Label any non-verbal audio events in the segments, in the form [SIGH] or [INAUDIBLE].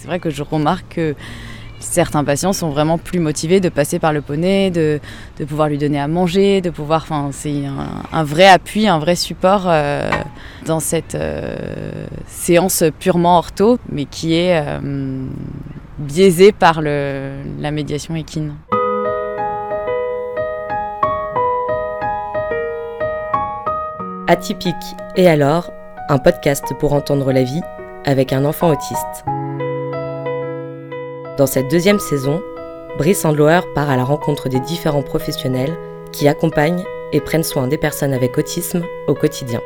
C'est vrai que je remarque que certains patients sont vraiment plus motivés de passer par le poney, de, pouvoir lui donner à manger, de pouvoir. Enfin, c'est un, vrai appui, un vrai support euh, dans cette euh, séance purement ortho, mais qui est euh, biaisée par la médiation équine. Atypique et alors, un podcast pour entendre la vie avec un enfant autiste. Dans cette deuxième saison, Brice Sandlower part à la rencontre des différents professionnels qui accompagnent et prennent soin des personnes avec autisme au quotidien.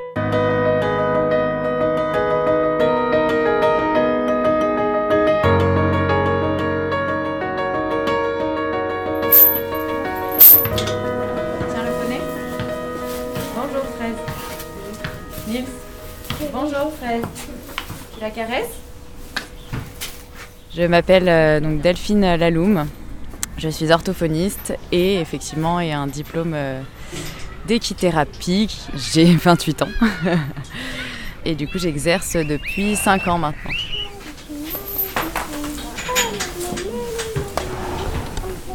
Je m'appelle euh, donc Delphine Laloum. Je suis orthophoniste et effectivement ai un diplôme euh, d'équithérapie. J'ai [LAUGHS] 28 ans. [LAUGHS] et du coup, j'exerce depuis 5 ans maintenant.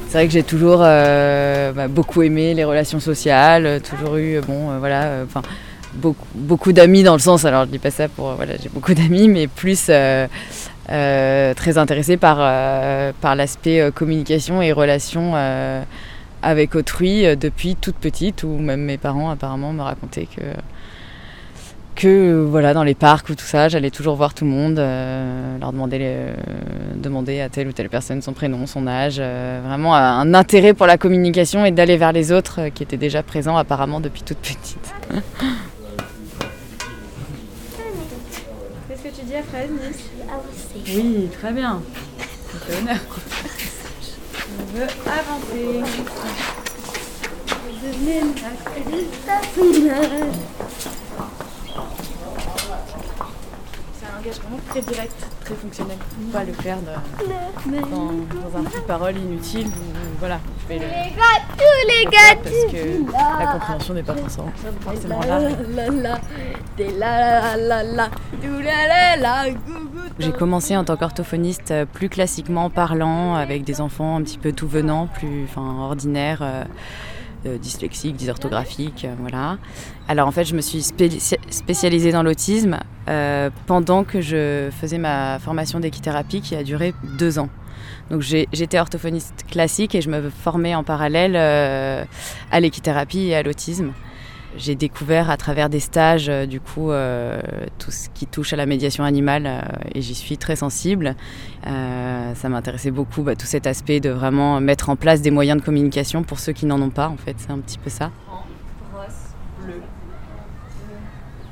C'est vrai que j'ai toujours euh, bah, beaucoup aimé les relations sociales, toujours eu bon voilà beaucoup, beaucoup d'amis dans le sens alors je dis pas ça pour voilà j'ai beaucoup [LAUGHS] d'amis mais plus très intéressée par, euh, par l'aspect euh, communication et relation avec autrui depuis toute petite, où même mes parents apparemment me racontaient que, que voilà, dans les parcs ou tout ça, j'allais toujours voir tout le monde, leur demander, demander à telle ou telle personne son prénom, son âge, vraiment un intérêt pour la communication et d'aller vers les autres qui étaient déjà présents apparemment depuis toute petite. [LAUGHS] Fred, oui, très bien. C'est honneur. On veut avancer. C'est un langage vraiment très direct, très fonctionnel. On pas le faire dans, un petit parole inutile où voilà, je vais le... Les gars, tous les gars, parce que la compréhension n'est pas forcément, forcément là. J'ai commencé en tant qu'orthophoniste euh, plus classiquement parlant, avec des enfants un petit peu tout venant, plus enfin, ordinaires, euh, euh, dyslexiques, dysorthographiques, voilà. Alors en fait, je me suis spécialisée dans l'autisme pendant que je faisais ma formation d'équithérapie qui a duré deux ans. Donc j'étais orthophoniste classique et je me formais en parallèle à l'équithérapie et à l'autisme j'ai découvert à travers des stages, euh, du coup, euh, tout ce qui touche à la médiation animale euh, et j'y suis très sensible. ça m'intéressait beaucoup, bah, tout cet aspect de vraiment mettre en place des moyens de communication pour ceux qui n'en ont pas, en fait, c'est un petit peu ça. brosse bleu.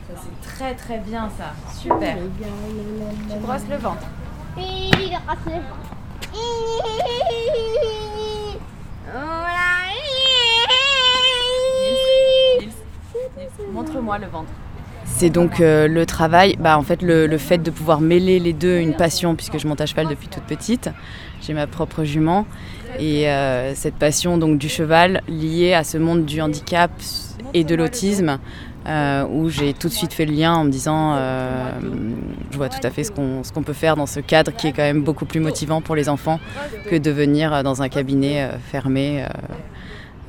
Ça, c'est très très bien, ça. Super. Tu brosses le ventre. Brosse le ventre. Montre-moi le ventre. C'est donc euh, le travail, bah, en fait le, fait de pouvoir mêler les deux, une passion puisque je monte à cheval depuis toute petite. J'ai ma propre jument et euh, cette passion donc du cheval liée à ce monde du handicap et de l'autisme euh, où j'ai tout de suite fait le lien en me disant je vois tout à fait ce qu'on peut faire dans ce cadre qui est quand même beaucoup plus motivant pour les enfants que de venir dans un cabinet fermé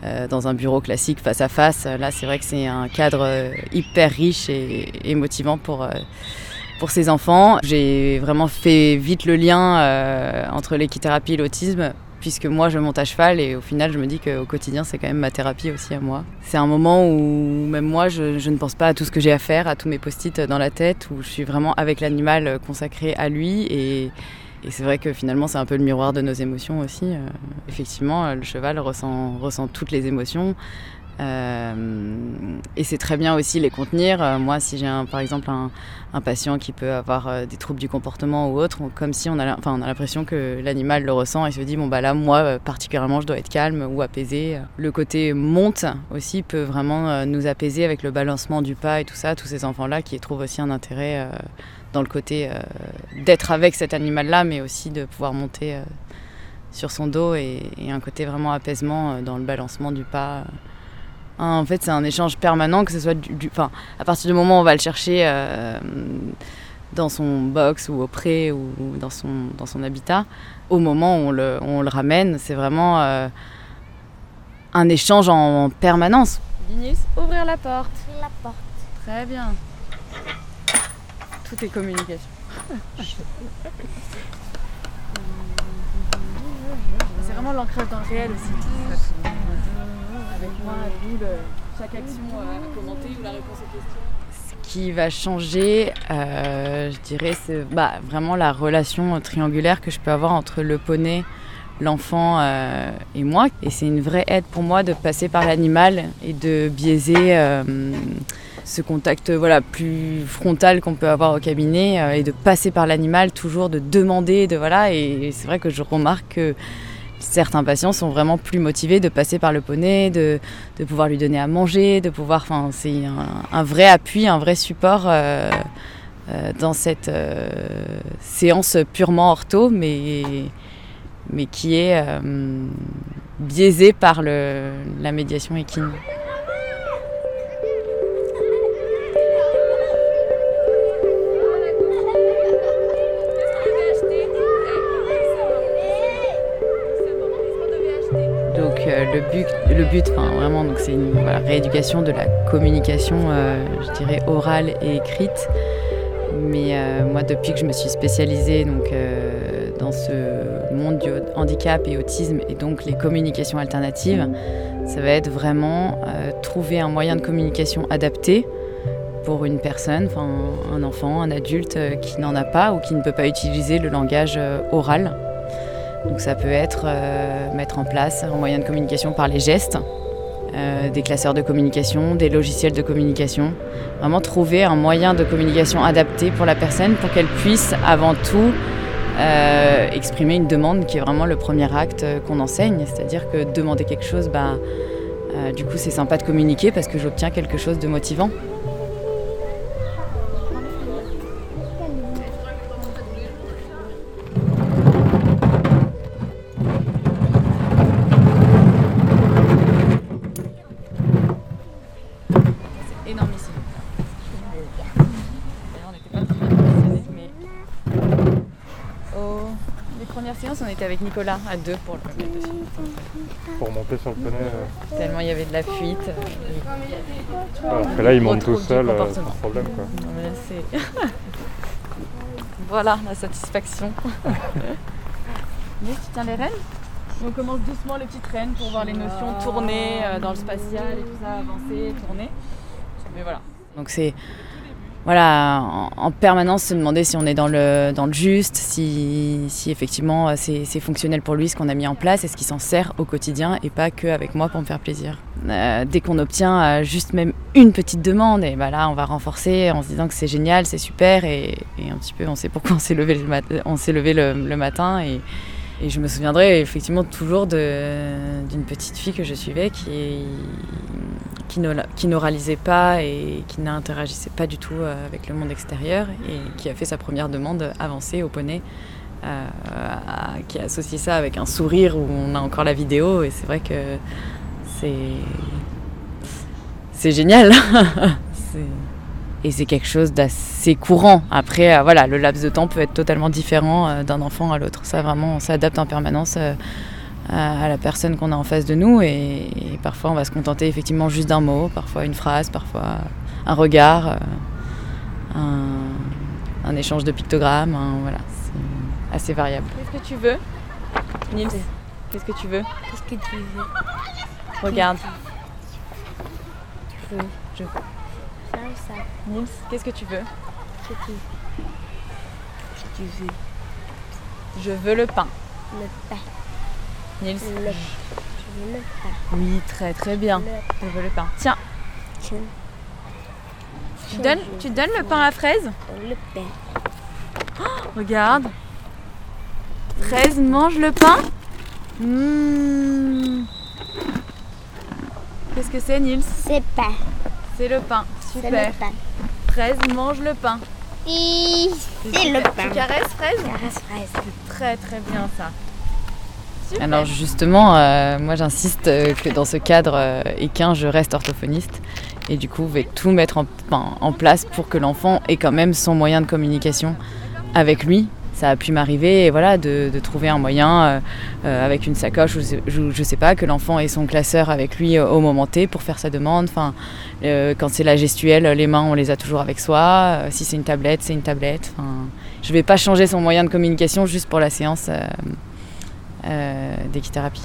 euh, dans un bureau classique face à face. Là, c'est vrai que c'est un cadre euh, hyper riche et, motivant pour, euh, pour ces enfants. J'ai vraiment fait vite le lien entre l'équithérapie et l'autisme puisque moi je monte à cheval et au final je me dis qu'au quotidien c'est quand même ma thérapie aussi à moi. C'est un moment où même moi je, je, ne pense pas à tout ce que j'ai à faire, à tous mes post-it dans la tête, où je suis vraiment avec l'animal consacré à lui et, et c'est vrai que finalement, c'est un peu le miroir de nos émotions aussi. Euh, effectivement, le cheval ressent, toutes les émotions. Euh, et c'est très bien aussi les contenir. Euh, moi, si j'ai par exemple un, patient qui peut avoir des troubles du comportement ou autre, comme si on a, on a l'impression que l'animal le ressent et se dit bon bah là, moi particulièrement, je dois être calme ou apaisé. Le côté monte aussi peut vraiment nous apaiser avec le balancement du pas et tout ça. Tous ces enfants-là qui trouvent aussi un intérêt dans le côté euh, d'être avec cet animal-là, mais aussi de pouvoir monter euh, sur son dos et, un côté vraiment apaisement euh, dans le balancement du pas. En fait, c'est un échange permanent, que ce soit du, enfin, à partir du moment où on va le chercher dans son box ou au pré ou dans son, dans son habitat, au moment où on le, on le ramène, c'est vraiment euh, un échange en permanence. Linus, ouvrir la porte. La porte. Très bien. Tout est communication. c'est vraiment l'ancrage dans le réel aussi. Avec moi, vous, le, chaque action à commenter ou la réponse aux questions Ce qui va changer, euh, je dirais, c'est bah, vraiment la relation triangulaire que je peux avoir entre le poney, l'enfant euh, et moi. Et c'est une vraie aide pour moi de passer par l'animal et de biaiser euh, ce contact voilà, plus frontal qu'on peut avoir au cabinet euh, et de passer par l'animal, toujours de demander. De, voilà, et c'est vrai que je remarque que certains patients sont vraiment plus motivés de passer par le poney, de, de pouvoir lui donner à manger, de pouvoir. Enfin, c'est un, vrai appui, un vrai support euh, euh, dans cette euh, séance purement ortho, mais, mais qui est euh, biaisée par le, la médiation équine. Le but, le but enfin, vraiment, donc c'est une rééducation de la communication, euh, je dirais orale et écrite. Mais euh, moi, depuis que je me suis spécialisée donc, euh, dans ce monde du handicap et autisme et donc les communications alternatives, ça va être vraiment euh, trouver un moyen de communication adapté pour une personne, un enfant, un adulte euh, qui n'en a pas ou qui ne peut pas utiliser le langage euh, oral. Donc ça peut être euh, mettre en place un moyen de communication par les gestes, euh, des classeurs de communication, des logiciels de communication. Vraiment trouver un moyen de communication adapté pour la personne pour qu'elle puisse avant tout euh, exprimer une demande qui est vraiment le premier acte qu'on enseigne. C'est-à-dire que demander quelque chose, bah, du coup c'est sympa de communiquer parce que j'obtiens quelque chose de motivant. À deux pour le. Pour monter sur le poney. euh, Tellement il y avait de la fuite. euh, Alors que là, il monte Trop tout seul, euh, comportement. pas de problème quoi. non, mais là, c'est. [LAUGHS] voilà la satisfaction. [LAUGHS] Mais tu tiens les rênes? On commence doucement les petites rênes pour voir les notions tourner euh, dans le spatial et tout ça, avancer, tourner. Mais voilà. Donc c'est voilà, en, en permanence se demander si on est dans le, dans le juste, si, si effectivement euh, c'est fonctionnel pour lui ce qu'on a mis en place, est-ce qu'il s'en sert au quotidien et pas que avec moi pour me faire plaisir. Euh, dès qu'on obtient euh, juste même une petite demande, et bah là on va renforcer en se disant que c'est génial, c'est super et, et un petit peu on sait pourquoi on s'est levé le, mat- levé le, matin et, et je me souviendrai effectivement toujours d'une petite fille que je suivais qui, qui, ne, qui n'oralisait pas et qui n'interagissait pas du tout euh, avec le monde extérieur et qui a fait sa première demande avancée au poney, euh, qui a associé ça avec un sourire où on a encore la vidéo et c'est vrai que c'est c'est génial. [LAUGHS] Et c'est quelque chose d'assez courant. Après, euh, voilà, le laps de temps peut être totalement différent d'un enfant à l'autre. Ça, vraiment, on s'adapte en permanence à, à la personne qu'on a en face de nous. Et, et parfois, on va se contenter effectivement juste d'un mot, parfois une phrase, parfois un regard, euh, un, un échange de pictogrammes. un- voilà, c'est assez variable. Qu'est-ce que tu veux, Nils Qu'est-ce que tu veux Qu'est-ce que tu veux Regarde. Je veux. Je- Ça ou ça Nils, qu'est-ce que tu veux Qu'est-ce que tu Qu'est-ce que tu veux Je veux le pain. Le pain. Nils Le Je veux le pain. Oui, très très bien. Le Je veux le pain. Tiens, tu donnes, tu donnes le pain à fraise Le pain. Regarde. Fraise mange le pain Mmh. Qu'est-ce que c'est, Nils C'est pain. C'est le pain. C'est Super. le pain. Fraise mange le pain. C'est le Tu pain. caresses fraise Caresse fraise. C'est très très bien ça. Alors justement, euh, moi j'insiste euh, que dans ce cadre euh, équin, je reste orthophoniste et du coup, je vais tout mettre en, place pour que l'enfant ait quand même son moyen de communication avec lui. Ça a pu m'arriver, voilà, de, trouver un moyen avec une sacoche ou je, je- sais pas, que l'enfant ait son classeur avec lui au moment T pour faire sa demande. Enfin, quand c'est la gestuelle, les mains on les a toujours avec soi. Si c'est une tablette, c'est une tablette. Enfin, je vais pas changer son moyen de communication juste pour la séance d'équithérapie.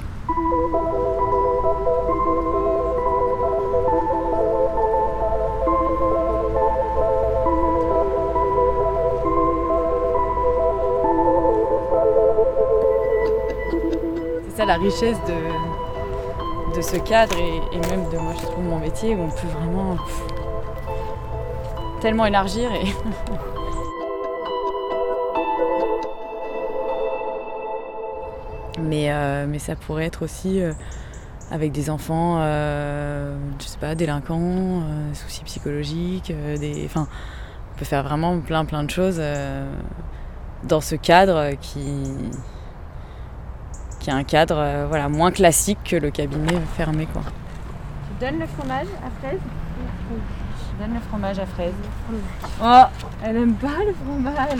C'est ça la richesse de, de ce cadre et, même de moi je trouve mon métier où on peut vraiment tellement élargir et [LAUGHS] mais, euh, mais ça pourrait être aussi euh, avec des enfants euh, je sais pas délinquants euh, soucis psychologiques euh, des enfin on peut faire vraiment plein plein de choses euh, dans ce cadre qui qui est un cadre euh, voilà, moins classique que le cabinet fermé. Quoi. Tu donnes le fromage à fraise? Je donne le fromage à fraise. Oh, elle aime pas le fromage.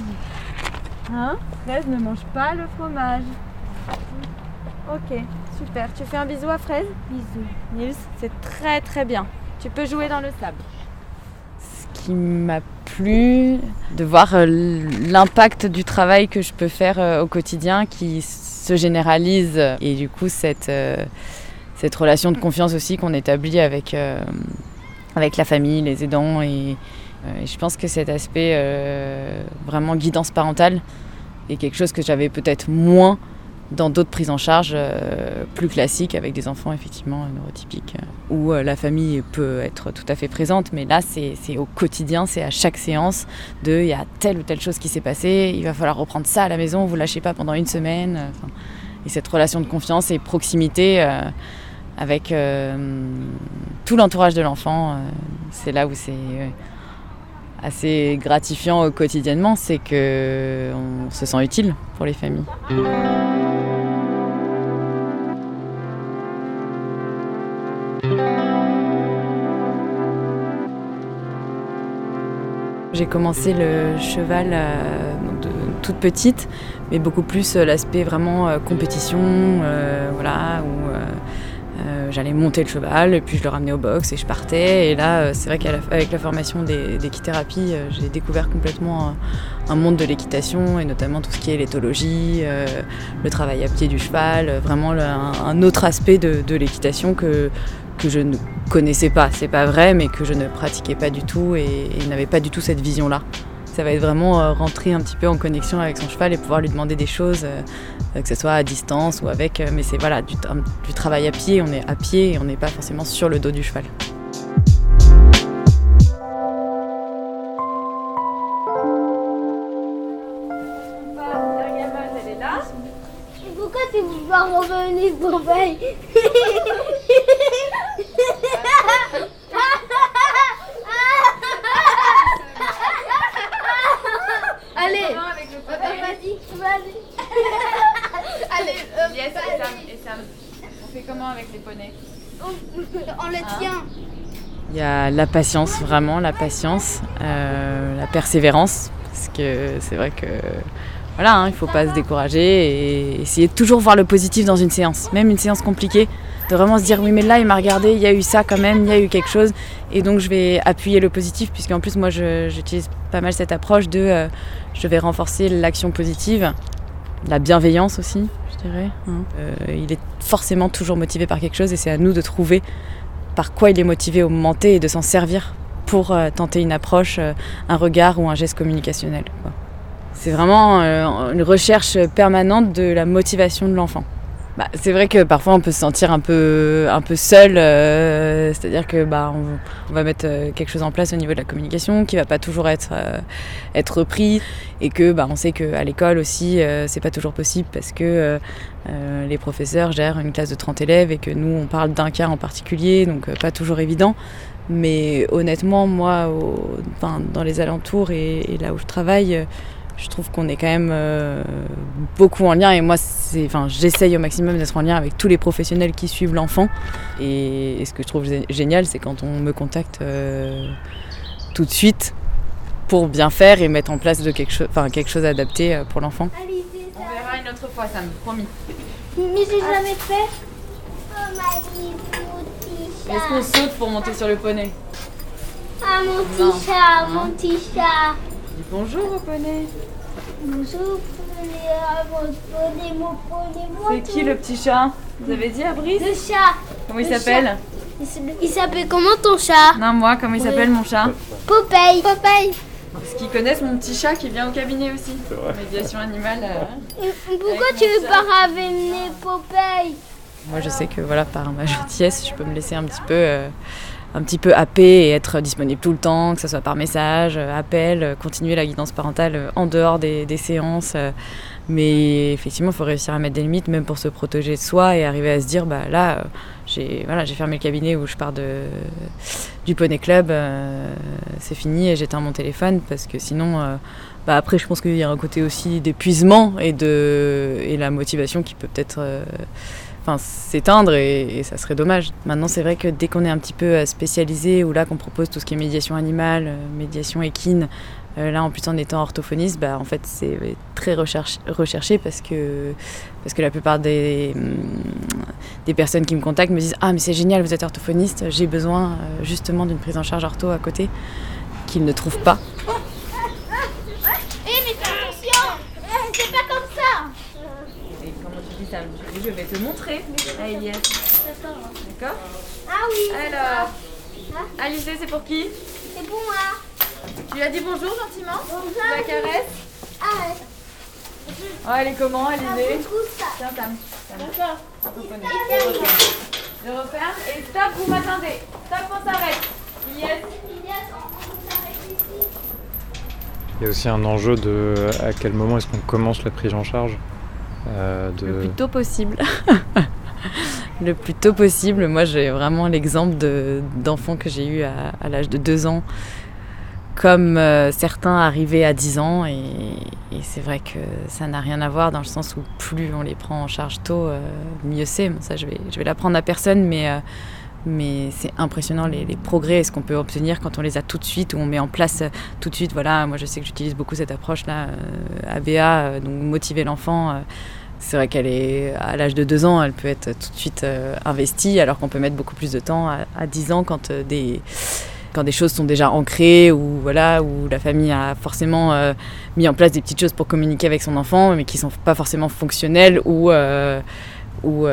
Hein? Fraise ne mange pas le fromage. Ok, super. Tu fais un bisou à fraise Bisous. Nils, c'est très très bien. Tu peux jouer dans le sable. Ce qui m'a plu, de voir euh, l'impact du travail que je peux faire euh, au quotidien qui se généralise et du coup cette, euh, cette relation de confiance aussi qu'on établit avec, avec la famille, les aidants et, et je pense que cet aspect euh, vraiment guidance parentale est quelque chose que j'avais peut-être moins dans d'autres prises en charge euh, plus classiques avec des enfants effectivement neurotypiques euh, où euh, la famille peut être tout à fait présente mais là c'est au quotidien, c'est à chaque séance de il y a telle ou telle chose qui s'est passée, il va falloir reprendre ça à la maison, vous lâchez pas pendant une semaine et cette relation de confiance et proximité avec tout l'entourage de l'enfant, c'est là où c'est assez gratifiant quotidiennement, c'est que on se sent utile pour les familles. J'ai commencé le cheval euh, toute petite, mais beaucoup plus euh, l'aspect vraiment euh, compétition, voilà, où j'allais monter le cheval et puis je le ramenais au box et je partais. Et là, c'est vrai qu'avec la formation d'équithérapie, j'ai découvert complètement un, monde de l'équitation et notamment tout ce qui est l'éthologie, le travail à pied du cheval, vraiment un autre aspect de, de l'équitation que, que je ne connaissais pas. C'est pas vrai, mais que je ne pratiquais pas du tout et, n'avais pas du tout cette vision-là. Ça va être vraiment euh, rentrer un petit peu en connexion avec son cheval et pouvoir lui demander des choses, euh, que ce soit à distance ou avec. euh, mais c'est voilà, du, travail à pied, on est à pied et on n'est pas forcément sur le dos du cheval. Pourquoi tu veux pas revenir [LAUGHS] Allez, euh, On fait comment avec les poneys on le tient. Il y a la patience, vraiment la patience, euh, la persévérance, parce que c'est vrai que voilà, hein, il ne faut pas se décourager et essayer de toujours voir le positif dans une séance, même une séance compliquée, de vraiment se dire oui mais là il m'a regardé, il y a eu ça quand même, il y a eu quelque chose, et donc je vais appuyer le positif, puisqu'en plus moi j'utilise pas mal cette approche de euh, je vais renforcer l'action positive, la bienveillance aussi, je dirais. hein. Euh, il est forcément toujours motivé par quelque chose et c'est à nous de trouver par quoi il est motivé au moment T et de s'en servir pour euh, tenter une approche, euh, un regard ou un geste communicationnel. C'est vraiment une recherche permanente de la motivation de l'enfant. Bah, c'est vrai que parfois on peut se sentir un peu, un peu seul, euh, c'est-à-dire que bah, on, va mettre euh, quelque chose en place au niveau de la communication qui va pas toujours être, euh, être repris et que bah, on sait qu'à l'école aussi euh, c'est pas toujours possible parce que les professeurs gèrent une classe de 30 élèves et que nous on parle d'un cas en particulier donc pas toujours évident. Mais honnêtement moi au- dans les alentours et, là où je travaille je trouve qu'on est quand même euh, beaucoup en lien et moi c'est enfin j'essaye au maximum d'être en lien avec tous les professionnels qui suivent l'enfant et, ce que je trouve génial c'est quand on me contacte euh, tout de suite pour bien faire et mettre en place de quelque chose enfin quelque chose adapté euh, pour l'enfant. On verra une autre fois Sam, promis. Mais j'ai jamais fait. Est-ce qu'on saute pour monter sur le poney? Ah mon petit chat, mon petit chat. Dis bonjour au poney. Bonjour c'est qui le petit chat Vous avez dit à Brice Le chat. Comment il s'appelle Il s'appelle comment ton chat Non, moi, comment il s'appelle mon chat Popeye. Popeye. Est-ce qu'ils connaissent mon petit chat qui vient au cabinet aussi Médiation animale. Euh, pourquoi tu veux pas ramener Popeye Moi, je sais que voilà, par ma gentillesse, je peux me laisser un petit peu. Un petit peu happé et être disponible tout le temps, que ce soit par message, euh, appel, euh, continuer la guidance parentale euh, en dehors des, séances. Mais effectivement, il faut réussir à mettre des limites, même pour se protéger de soi et arriver à se dire, bah là, j'ai voilà, fermé le cabinet où je pars de, du Poney Club, c'est fini et j'éteins mon téléphone parce que sinon, bah après, je pense qu'il y a un côté aussi d'épuisement et, de, et la motivation qui peut peut-être enfin, s'éteindre et, ça serait dommage. Maintenant, c'est vrai que dès qu'on est un petit peu euh, spécialisé ou là qu'on propose tout ce qui est médiation animale, euh, médiation équine, euh, là en plus en étant orthophoniste, bah, en fait c'est très recherché parce que, parce que la plupart des, mm, des personnes qui me contactent me disent Ah mais c'est génial, vous êtes orthophoniste, j'ai besoin justement d'une prise en charge ortho à côté qu'ils ne trouvent pas. Je vais te montrer. Ah, D'accord Ah oui. Alors, Alice, c'est pour qui C'est pour moi. Tu lui as dit bonjour gentiment Bonjour. Tu la caresses Ah ouais. Oh, elle est comment, Alice ah, Tiens, Tam. D'accord. Je referme et stop, vous m'attendez. Stop, on s'arrête. Yes. Il y a aussi un enjeu de à quel moment est-ce qu'on commence la prise en charge euh, le plus tôt possible. [LAUGHS] le plus tôt possible. Moi, j'ai vraiment l'exemple d'enfants que j'ai eu à, l'âge de 2 ans, comme euh, certains arrivaient à 10 ans. Et, c'est vrai que ça n'a rien à voir dans le sens où plus on les prend en charge tôt, euh, mieux c'est. ça, je vais, je vais l'apprendre à personne, mais mais c'est impressionnant les, progrès et ce qu'on peut obtenir quand on les a tout de suite, ou on met en place tout de suite. Voilà, moi je sais que j'utilise beaucoup cette approche-là, ABA, donc motiver l'enfant. Euh, c'est vrai qu'elle est à l'âge de 2 ans, elle peut être tout de suite investie, alors qu'on peut mettre beaucoup plus de temps à, 10 ans quand des quand des choses sont déjà ancrées ou voilà où la famille a forcément mis en place des petites choses pour communiquer avec son enfant mais qui sont pas forcément fonctionnelles ou ou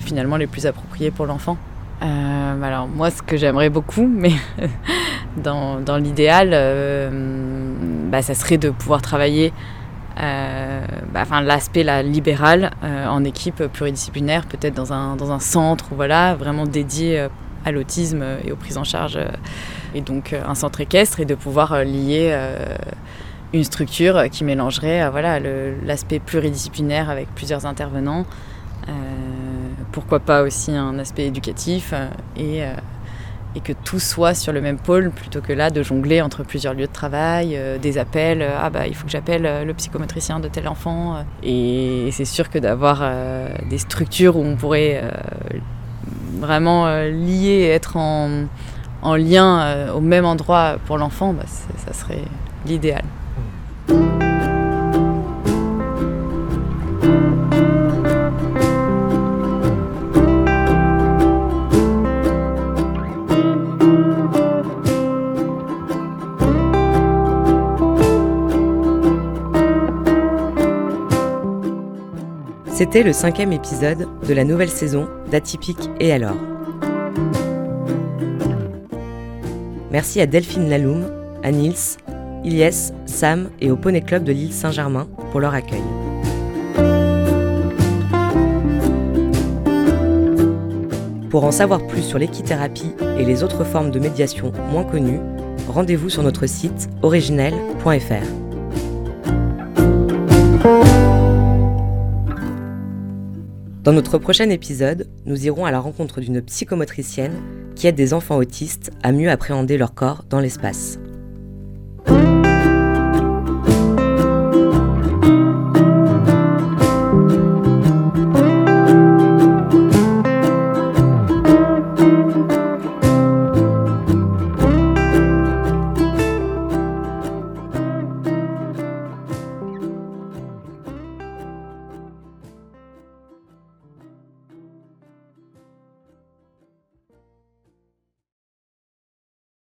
finalement les plus appropriées pour l'enfant. Euh, alors moi, ce que j'aimerais beaucoup, mais [LAUGHS] dans, dans l'idéal, euh, bah, ça serait de pouvoir travailler, euh, bah, enfin l'aspect libéral en équipe pluridisciplinaire, peut-être dans un, dans un centre, voilà, vraiment dédié à l'autisme et aux prises en charge, et donc un centre équestre, et de pouvoir lier une structure qui mélangerait voilà l'aspect pluridisciplinaire avec plusieurs intervenants pourquoi pas aussi un aspect éducatif euh, et, euh, et, que tout soit sur le même pôle plutôt que là de jongler entre plusieurs lieux de travail, euh, des appels, ah bah il faut que j'appelle le psychomotricien de tel enfant. Et, c'est sûr que d'avoir des structures où on pourrait vraiment lier, être en, en lien au même endroit pour l'enfant, bah, ça serait l'idéal. C'était le cinquième épisode de la nouvelle saison d'Atypique et alors. Merci à Delphine Laloum, à Nils, Ilyes, Sam et au Poney Club de l'île Saint-Germain pour leur accueil. Pour en savoir plus sur l'équithérapie et les autres formes de médiation moins connues, rendez-vous sur notre site originel.fr. Dans notre prochain épisode, nous irons à la rencontre d'une psychomotricienne qui aide des enfants autistes à mieux appréhender leur corps dans l'espace.